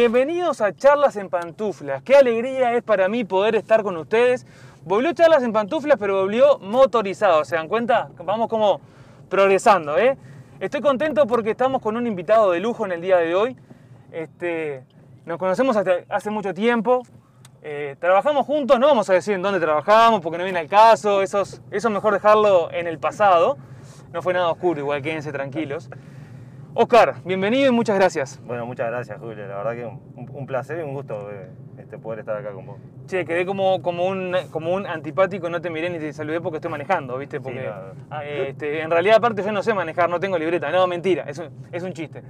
Bienvenidos a Charlas en Pantuflas. Qué alegría es para mí poder estar con ustedes. Volvió Charlas en Pantuflas, pero volvió motorizado. ¿Se dan cuenta? Vamos como progresando, ¿eh? Estoy contento porque estamos con un invitado de lujo en el día de hoy. Este, nos conocemos hace mucho tiempo. Eh, trabajamos juntos, no vamos a decir en dónde trabajamos porque no viene al caso. Eso es, eso es mejor dejarlo en el pasado. No fue nada oscuro, igual quédense tranquilos. Oscar, bienvenido y muchas gracias. Bueno, muchas gracias, Julio. La verdad que un, un placer y un gusto eh, este, poder estar acá con vos. Che, quedé como, como, un, como un antipático, no te miré ni te saludé porque estoy manejando, ¿viste? Porque ah, este, en realidad, aparte, yo no sé manejar, no tengo libreta. No, mentira, es un, es un chiste.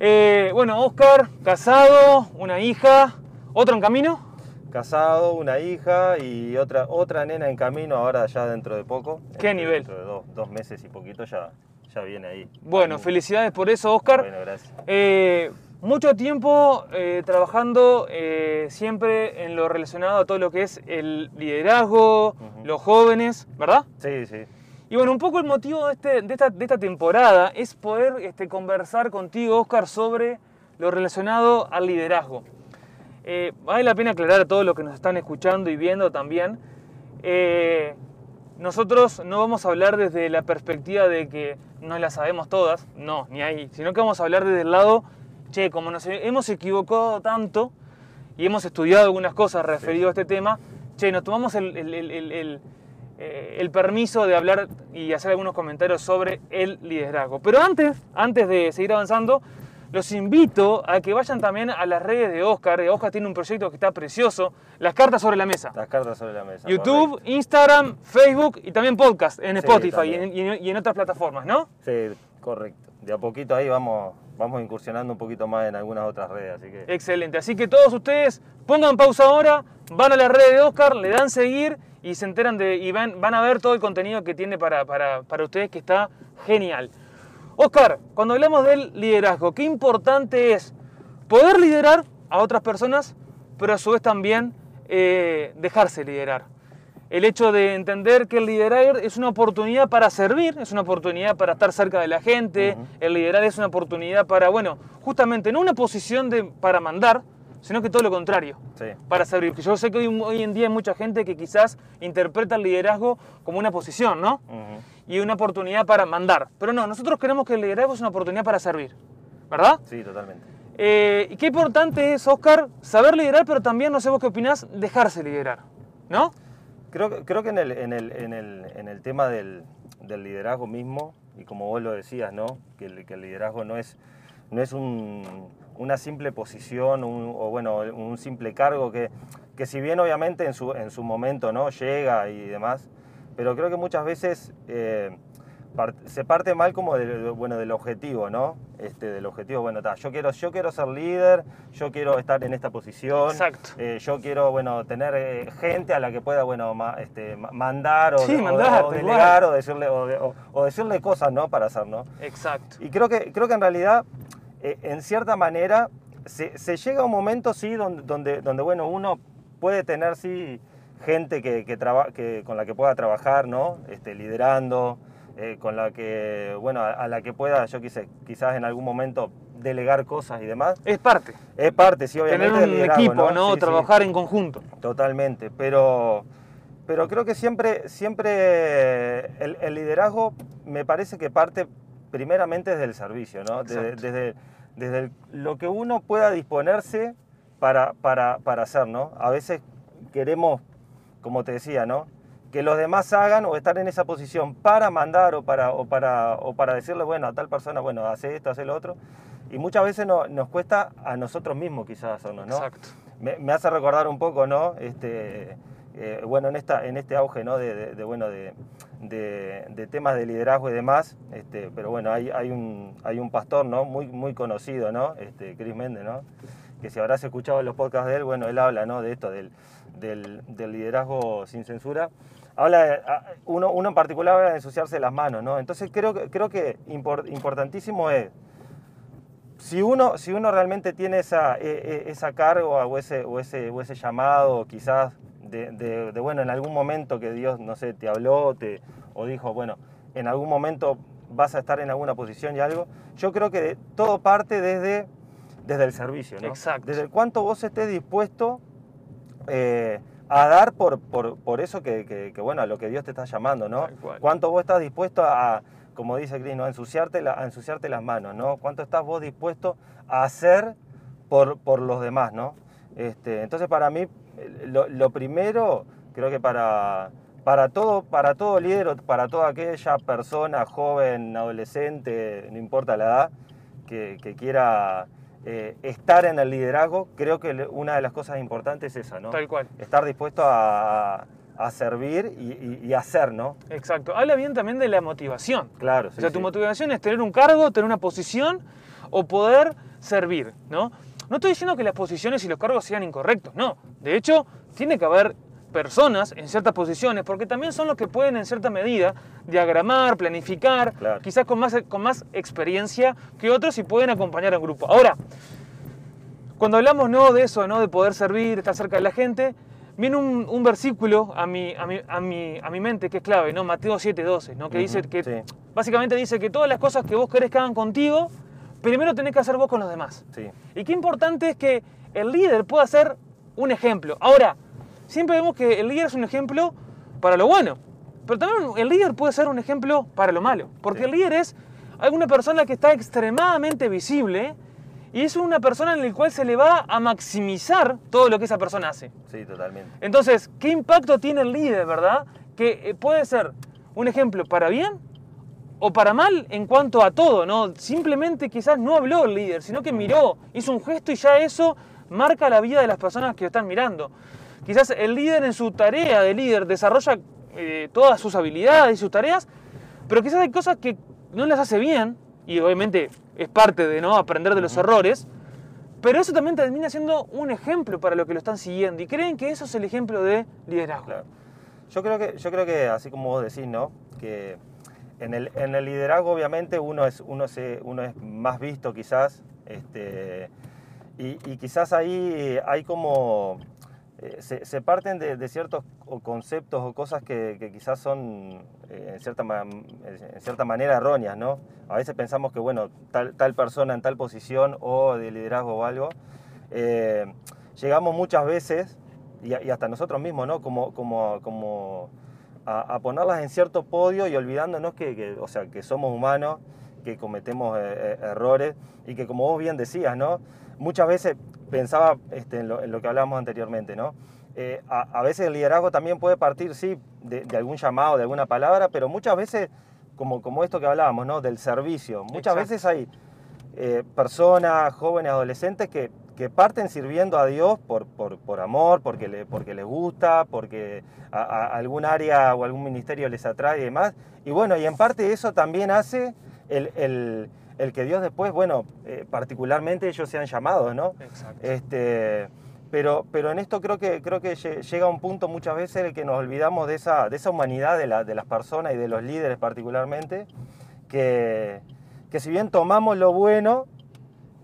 Eh, bueno, Oscar, casado, una hija, ¿otro en camino? Casado, una hija y otra, otra nena en camino ahora ya dentro de poco. ¿Qué este, nivel? Dentro de dos, dos meses y poquito ya ya viene ahí. Bueno, felicidades por eso, Oscar. Bueno, gracias. Eh, mucho tiempo eh, trabajando eh, siempre en lo relacionado a todo lo que es el liderazgo, los jóvenes, ¿verdad? Sí, sí. Y bueno, un poco el motivo de, este, de, esta, de esta, temporada es poder este, conversar contigo, Oscar, sobre lo relacionado al liderazgo. vale la pena aclarar a todos los que nos están escuchando y viendo también nosotros no vamos a hablar desde la perspectiva de que no las sabemos todas, no, ni ahí, sino que vamos a hablar desde el lado, che, como nos hemos equivocado tanto y hemos estudiado algunas cosas referido a este tema, che, nos tomamos el, el, eh, el, permiso de hablar y hacer algunos comentarios sobre el liderazgo. Pero antes, antes de seguir avanzando, los invito a que vayan también a las redes de Oscar. Oscar tiene un proyecto que está precioso. Las cartas sobre la mesa. Las cartas sobre la mesa. YouTube, Instagram, Facebook y también podcast en Spotify y, en, otras plataformas, ¿no? Sí, correcto. De a poquito ahí vamos, vamos incursionando un poquito más en algunas otras redes. Así que... Excelente. Así que todos ustedes pongan pausa ahora, van a las redes de Oscar, le dan seguir y se enteran de y van, van a ver todo el contenido que tiene para, para, para ustedes que está genial. Oscar, cuando hablamos del liderazgo, qué importante es poder liderar a otras personas, pero a su vez también eh, dejarse liderar. El hecho de entender que el liderar es una oportunidad para servir, es una oportunidad para estar cerca de la gente, el liderar es una oportunidad para, bueno, justamente no una posición de, para mandar, sino que todo lo contrario, para servir. Yo sé que hoy, en día hay mucha gente que quizás interpreta el liderazgo como una posición, ¿no? y una oportunidad para mandar. Pero no, nosotros queremos que el liderazgo es una oportunidad para servir, ¿verdad? Sí, totalmente. Eh, qué importante es, Oscar, saber liderar, pero también, no sé vos qué opinás, dejarse liderar, ¿no? Creo, creo que en el, en el, en el, en el tema del, del, liderazgo mismo, y como vos lo decías, ¿no? Que el, que el liderazgo no es, no es un, una simple posición o bueno, un simple cargo que, que si bien obviamente en su, en su momento ¿no? llega y demás, pero creo que muchas veces eh, se parte mal como del, bueno, del objetivo, ¿no? Este, del objetivo, bueno, yo, quiero, yo quiero ser líder, yo quiero estar en esta posición, Exacto. Eh, yo quiero, bueno, tener eh, gente a la que pueda, bueno, este, mandar, o, delegar o decirle, o, decirle cosas, ¿no? Para hacer, ¿no? Exacto. Y creo que, creo que en realidad, en cierta manera, se, se, llega a un momento, sí, donde, donde, donde, bueno, uno puede tener, sí, gente que, que, con la que pueda trabajar, ¿no? Este, liderando, eh, con la que, bueno, a, la que pueda, yo quise, quizás en algún momento delegar cosas y demás. Es parte. Es parte, sí, obviamente. Tener un equipo, ¿no? Trabajar en conjunto. Totalmente, pero, pero creo que siempre, siempre el, liderazgo me parece que parte primeramente desde el servicio, ¿no? Desde, desde, lo que uno pueda disponerse para, para, para hacer, ¿no? A veces queremos como te decía, ¿no? Que los demás hagan o estar en esa posición para mandar o para, o para, o para decirle, bueno, a tal persona, bueno, hace esto, hace lo otro. Y muchas veces no, nos cuesta a nosotros mismos quizás hacerlo, ¿no? Exacto. Me, hace recordar un poco, ¿no? Este, eh, bueno, en, esta, en este auge, ¿no? De, bueno, de, de, temas de liderazgo y demás, este, pero bueno, hay, hay, un, hay un pastor, ¿no? Muy, muy conocido, ¿no? Este, Chris Méndez, ¿no? Que si habrás escuchado los podcasts de él, bueno, él habla, ¿no? De esto, del, del, liderazgo sin censura, habla uno, uno, en particular habla de ensuciarse las manos, ¿no? Entonces creo, creo que importantísimo es, si uno, si uno realmente tiene esa, e, e, esa carga o ese, o, ese, o ese llamado, quizás de, bueno, en algún momento que Dios, no sé, te habló te, o dijo, bueno, en algún momento vas a estar en alguna posición y algo, yo creo que todo parte desde desde el servicio, ¿no? Exacto. Desde el cuánto vos estés dispuesto eh, a dar por, por, por eso que, que- que, bueno, a lo que Dios te está llamando, ¿no? Cuánto vos estás dispuesto a, como dice Cris, ¿no? a, ensuciarte la- a ensuciarte las manos, ¿no? Cuánto estás vos dispuesto a hacer por, por los demás, ¿no? Este, entonces para mí, lo, lo primero, creo que para, para, todo, para todo líder, o para toda aquella persona, joven, adolescente, no importa la edad, que, que quiera eh, estar en el liderazgo, creo que una de las cosas importantes es esa, ¿no? Tal cual. Estar dispuesto a, a servir y, y- y hacer, ¿no? Exacto. Habla bien también de la motivación. Claro, sí, o sea, sí. tu motivación es tener un cargo, tener una posición o poder servir, ¿no? No estoy diciendo que las posiciones y los cargos sean incorrectos, no. De hecho, tiene que haber personas en ciertas posiciones, porque también son los que pueden en cierta medida diagramar, planificar, Claro. quizás con más, con más experiencia que otros y pueden acompañar a un grupo. Ahora, cuando hablamos no de eso, no de poder servir, estar cerca de la gente, viene un, un versículo a mi, a, mi, a, mi, a mi mente que es clave, ¿no? Mateo 7:12, ¿no? que dice que sí. básicamente dice que todas las cosas que vos querés que hagan contigo, primero tenés que hacer vos con los demás. Sí, Y qué importante es que el líder pueda ser un ejemplo. Ahora, siempre vemos que el líder es un ejemplo para lo bueno, pero también el líder puede ser un ejemplo para lo malo, porque Sí. el líder es alguna persona que está extremadamente visible y es una persona en la cual se le va a maximizar todo lo que esa persona hace. sí, totalmente. Entonces, ¿qué impacto tiene el líder, verdad? Que eh, puede ser un ejemplo para bien o para mal en cuanto a todo, ¿no? Simplemente quizás no habló el líder, sino que miró, hizo un gesto y ya eso marca la vida de las personas que lo están mirando. Quizás el líder en su tarea de líder desarrolla eh, todas sus habilidades y sus tareas, pero quizás hay cosas que no las hace bien, y obviamente es parte de no aprender de los errores, pero eso también termina siendo un ejemplo para los que lo están siguiendo y creen que eso es el ejemplo de liderazgo. Claro. Yo creo que, yo creo que así como vos decís, ¿no? Que en el, en el liderazgo obviamente uno es, uno, se, uno es más visto quizás, este, y, quizás ahí hay como, eh, se, parten de, ciertos conceptos o cosas que, quizás son eh, en, cierta, en cierta manera erróneas, ¿no? A veces pensamos que, bueno, tal, tal persona en tal posición o de liderazgo o algo, eh, llegamos muchas veces, y, hasta nosotros mismos, ¿no? Como, como a, a ponerlas en cierto podio y olvidándonos que, que, o sea, que somos humanos, que cometemos eh, eh, errores y que como vos bien decías, ¿no? Muchas veces pensaba este, en, lo, en lo que hablábamos anteriormente, ¿no? Eh, a, a veces el liderazgo también puede partir, sí, de, de algún llamado, de alguna palabra, pero muchas veces, como, como esto que hablábamos, ¿no? Del servicio. Muchas Exacto. veces hay eh, personas, jóvenes, adolescentes que, que parten sirviendo a Dios por, por, por amor, porque, le, porque les gusta, porque a, a algún área o algún ministerio les atrae y demás. Y bueno, y en parte eso también hace el, el- el que Dios después, bueno, eh, particularmente ellos sean llamados, ¿no? Exacto. Este, pero, pero en esto creo que, creo que lle- llega un punto muchas veces en el que nos olvidamos de esa, de esa humanidad de, la- de las personas y de los líderes particularmente, que, que si bien tomamos lo bueno,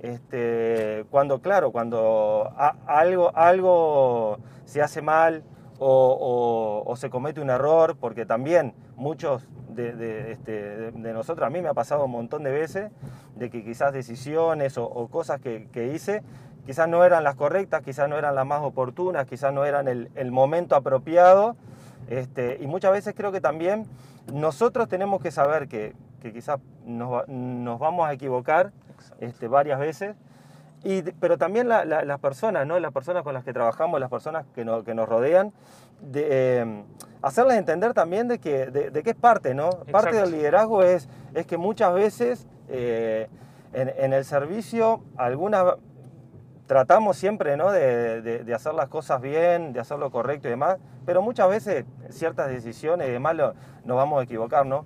este, cuando, claro, cuando algo, algo se hace mal o, se comete un error, porque también muchos este, de- de nosotros, a mí me ha pasado un montón de veces, de que quizás decisiones o, cosas que, hice, quizás no eran las correctas, quizás no eran las más oportunas, quizás no eran el, el momento apropiado, este, y muchas veces creo que también nosotros tenemos que saber que, que quizás nos, va- nos vamos a equivocar este, varias veces, y, pero también la- la- las personas, ¿no? las personas con las que trabajamos, las personas que, no- que nos rodean, de, eh, hacerles entender también de que, de, de que es parte, ¿no? Parte del liderazgo es, es que muchas veces eh, en, en el servicio algunas tratamos siempre ¿no? de, de- de hacer las cosas bien, de hacer lo correcto y demás, pero muchas veces ciertas decisiones y demás lo- nos vamos a equivocar, ¿no?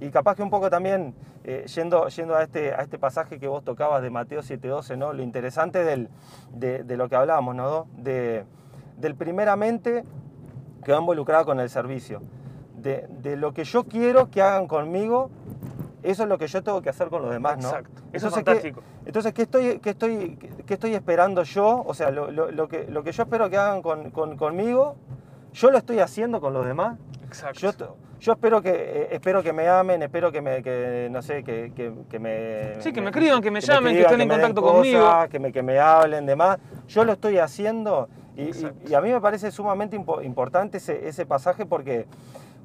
Y capaz que un poco también, eh, yendo, yendo a, este, a este pasaje que vos tocabas de Mateo 7.12, ¿no? Lo interesante del- de, de lo que hablábamos, ¿no? De, del primeramente que va involucrado con el servicio. De, de lo que yo quiero que hagan conmigo, eso es lo que yo tengo que hacer con los demás, ¿no? Exacto. Eso es Entonces, ¿qué- fantástico. entonces, ¿qué estoy, qué estoy, qué estoy esperando yo? O sea, lo, lo- lo que, lo que yo espero que hagan con- con- conmigo, yo lo estoy haciendo con los demás. Exacto. Yo, yo espero que eh, espero que me amen, espero que me que, no sé, que, que- que me Sí, que me escriban, que me llamen, que estén en contacto conmigo. que me que me hablen demás. Yo lo estoy haciendo y, y- Exacto. y a mí me parece sumamente impo- importante ese, ese pasaje porque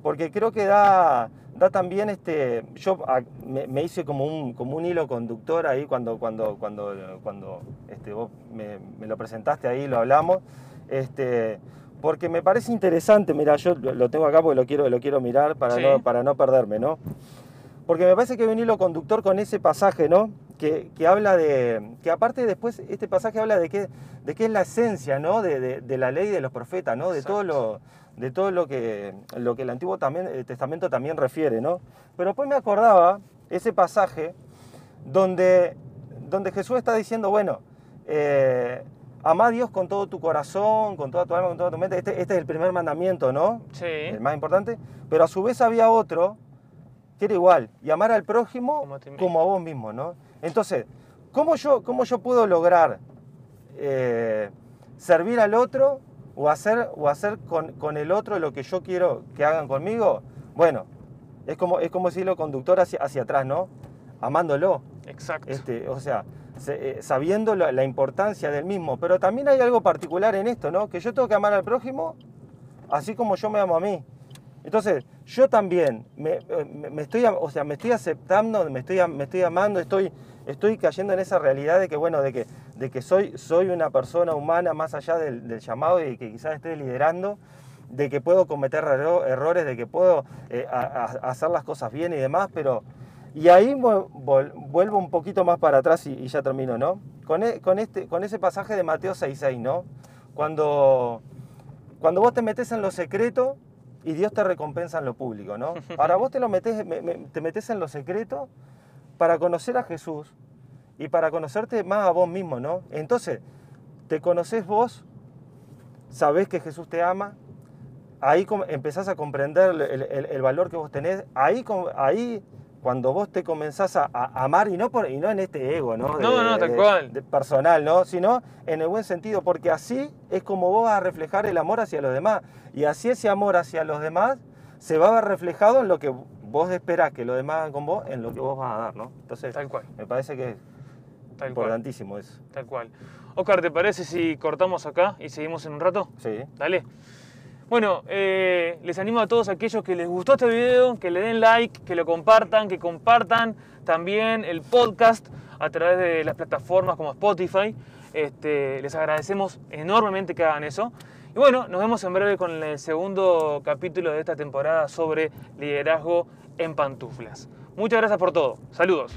porque creo que da da también este yo a- me, me hice como un como un hilo conductor ahí cuando cuando cuando cuando este vos me, me lo presentaste ahí lo hablamos este porque me parece interesante mira yo lo tengo acá porque lo quiero lo quiero mirar para Sí. no para no perderme no porque me parece que hay un hilo conductor con ese pasaje, ¿no? Que, que habla de. Que aparte después, este pasaje habla de qué, de qué es la esencia, ¿no? De, de- de la ley de los profetas, ¿no? De todo lo, de todo lo que, lo que el Antiguo también, el Testamento también refiere, ¿no? Pero después me acordaba ese pasaje donde, donde Jesús está diciendo, bueno, eh, ama a Dios con todo tu corazón, con toda tu alma, con toda tu mente. Este, este es el primer mandamiento, ¿no? Sí. el más importante, pero a su vez había otro que era igual, y amar al prójimo Como como, a vos mismo, ¿no? Entonces, ¿cómo yo, cómo yo puedo lograr eh, servir al otro o hacer, o hacer con, con el otro lo que yo quiero que hagan conmigo? Bueno, es como, es como decirlo conductor hacia, hacia atrás, ¿no? Amándolo. Exacto. Este, o sea, se- sabiendo la, importancia del mismo. Pero también hay algo particular en esto, ¿no? Que yo tengo que amar al prójimo así como yo me amo a mí. Entonces, yo también me, eh, estoy, o sea, me estoy aceptando, me estoy, me estoy amando, estoy, estoy cayendo en esa realidad de que, bueno, de que, de que soy, soy una persona humana más allá del, llamado y que quizás esté liderando, de que puedo cometer erro- errores, de que puedo eh, hacer las cosas bien y demás, pero... Y ahí vuelvo un poquito más para atrás y, y ya termino, ¿no? Con, e- con, este, con ese pasaje de Mateo 6.6, ¿no? Cuando, cuando vos te metes en lo secreto y Dios te recompensa en lo público, ¿no? Ahora vos te, lo metés, me- me- te metes en lo secreto para conocer a Jesús y para conocerte más a vos mismo, ¿no? Entonces, te conoces vos, sabés que Jesús te ama, ahí empezás a comprender el, el- el valor que vos tenés, ahí, ahí cuando vos te comenzás a, a amar, y no, por, y no en este ego, ¿no? No, no, tal de- cual. de personal, ¿no? Sino en el buen sentido, porque así es como vos vas a reflejar el amor hacia los demás, y así ese amor hacia los demás se va a ver reflejado en lo que vos esperás que los demás hagan con vos, en lo que vos vas a dar, ¿no? Entonces, Tal cual. me parece que es Tal cual. importantísimo eso. Tal cual. Oscar, ¿te parece si cortamos acá y seguimos en un rato? Sí. Dale. Bueno, eh, les animo a todos aquellos que les gustó este video, que le den like, que lo compartan, que compartan también el podcast a través de las plataformas como Spotify. Este, les agradecemos enormemente que hagan eso. Y bueno, nos vemos en breve con el segundo capítulo de esta temporada sobre liderazgo en pantuflas. Muchas gracias por todo. Saludos.